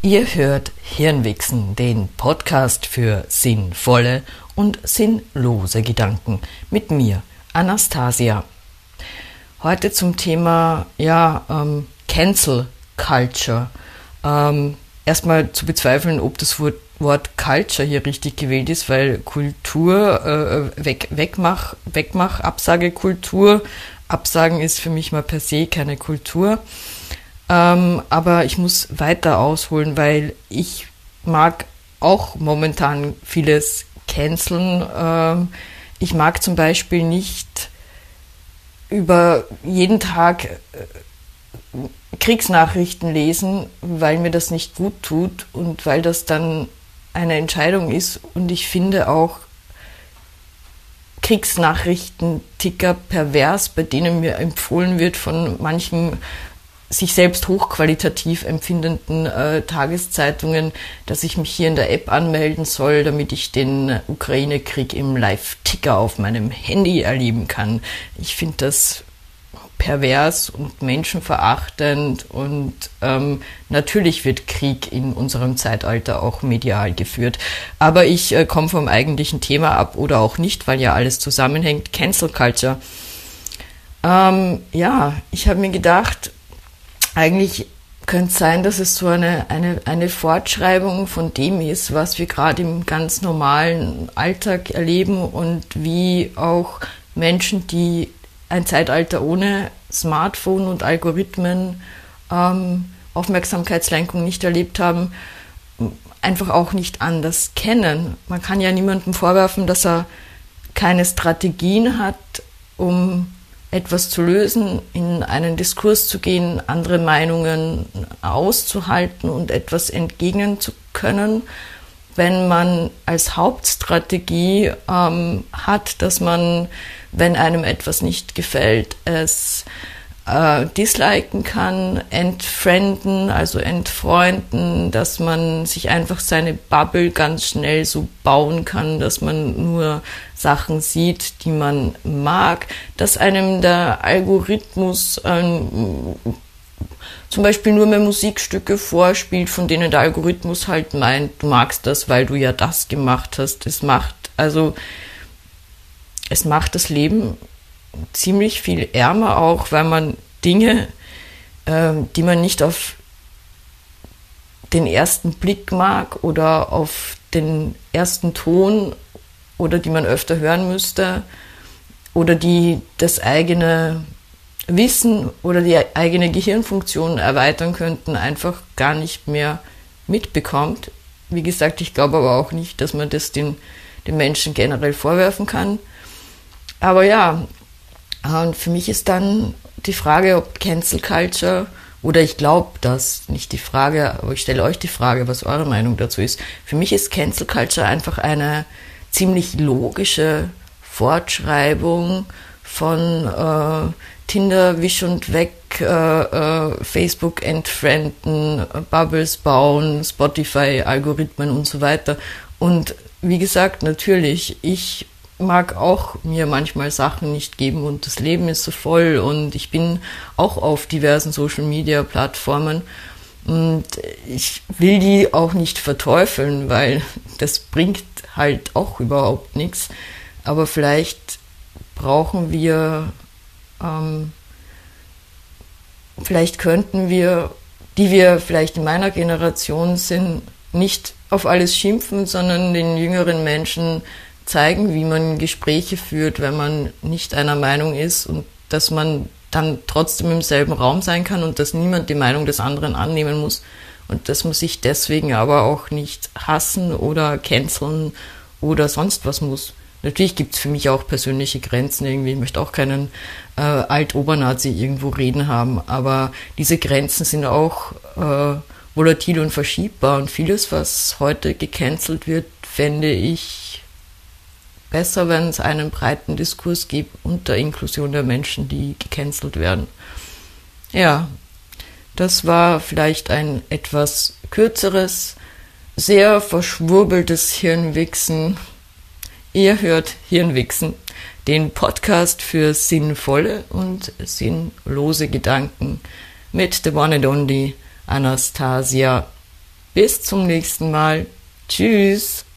Ihr hört Hirnwichsen, den Podcast für sinnvolle und sinnlose Gedanken mit mir, Anastasia. Heute zum Thema ja, ähm, Cancel Culture. Ähm, erstmal zu bezweifeln, ob das Wort, Wort Culture hier richtig gewählt ist, weil Kultur, äh, weg, Wegmach, Wegmach, Absage Kultur, Absagen ist für mich mal per se keine Kultur. Ähm, aber ich muss weiter ausholen, weil ich mag auch momentan vieles canceln. Ähm, ich mag zum Beispiel nicht über jeden Tag äh, Kriegsnachrichten lesen, weil mir das nicht gut tut und weil das dann eine Entscheidung ist. Und ich finde auch Kriegsnachrichten-Ticker pervers, bei denen mir empfohlen wird von manchen sich selbst hochqualitativ empfindenden äh, Tageszeitungen, dass ich mich hier in der App anmelden soll, damit ich den Ukraine-Krieg im Live-Ticker auf meinem Handy erleben kann. Ich finde das pervers und menschenverachtend und ähm, natürlich wird Krieg in unserem Zeitalter auch medial geführt. Aber ich äh, komme vom eigentlichen Thema ab oder auch nicht, weil ja alles zusammenhängt. Cancel Culture. Ähm, ja, ich habe mir gedacht, eigentlich könnte sein, dass es so eine, eine, eine Fortschreibung von dem ist, was wir gerade im ganz normalen Alltag erleben und wie auch Menschen, die ein Zeitalter ohne Smartphone und Algorithmen, ähm, Aufmerksamkeitslenkung nicht erlebt haben, einfach auch nicht anders kennen. Man kann ja niemandem vorwerfen, dass er keine Strategien hat, um etwas zu lösen, in einen Diskurs zu gehen, andere Meinungen auszuhalten und etwas entgegnen zu können, wenn man als Hauptstrategie ähm, hat, dass man, wenn einem etwas nicht gefällt, es äh, disliken kann, entfrienden, also entfreunden, dass man sich einfach seine Bubble ganz schnell so bauen kann, dass man nur Sachen sieht, die man mag, dass einem der Algorithmus ähm, zum Beispiel nur mehr Musikstücke vorspielt, von denen der Algorithmus halt meint, du magst das, weil du ja das gemacht hast. Es macht, also, es macht das Leben ziemlich viel ärmer auch, weil man Dinge, äh, die man nicht auf den ersten Blick mag oder auf den ersten Ton oder die man öfter hören müsste oder die das eigene Wissen oder die eigene Gehirnfunktion erweitern könnten, einfach gar nicht mehr mitbekommt. Wie gesagt, ich glaube aber auch nicht, dass man das den, den Menschen generell vorwerfen kann. Aber ja, und für mich ist dann die Frage, ob Cancel Culture oder ich glaube das, nicht die Frage, aber ich stelle euch die Frage, was eure Meinung dazu ist. Für mich ist Cancel Culture einfach eine ziemlich logische Fortschreibung von äh, Tinder wisch und weg, äh, äh, Facebook entfrienden, Bubbles bauen, Spotify-Algorithmen und so weiter. Und wie gesagt, natürlich, ich mag auch mir manchmal Sachen nicht geben und das Leben ist so voll und ich bin auch auf diversen Social Media Plattformen und ich will die auch nicht verteufeln, weil das bringt halt auch überhaupt nichts. Aber vielleicht brauchen wir, ähm, vielleicht könnten wir, die wir vielleicht in meiner Generation sind, nicht auf alles schimpfen, sondern den jüngeren Menschen zeigen, wie man Gespräche führt, wenn man nicht einer Meinung ist und dass man dann trotzdem im selben Raum sein kann und dass niemand die Meinung des anderen annehmen muss und dass man sich deswegen aber auch nicht hassen oder canceln oder sonst was muss. Natürlich gibt es für mich auch persönliche Grenzen irgendwie. Ich möchte auch keinen äh, Alt-Obernazi irgendwo reden haben, aber diese Grenzen sind auch äh, volatil und verschiebbar und vieles, was heute gecancelt wird, fände ich besser, wenn es einen breiten Diskurs gibt unter Inklusion der Menschen, die gecancelt werden. Ja, das war vielleicht ein etwas kürzeres, sehr verschwurbeltes Hirnwichsen. Ihr hört Hirnwichsen, den Podcast für sinnvolle und sinnlose Gedanken mit the one and only Anastasia Bis zum nächsten Mal. Tschüss.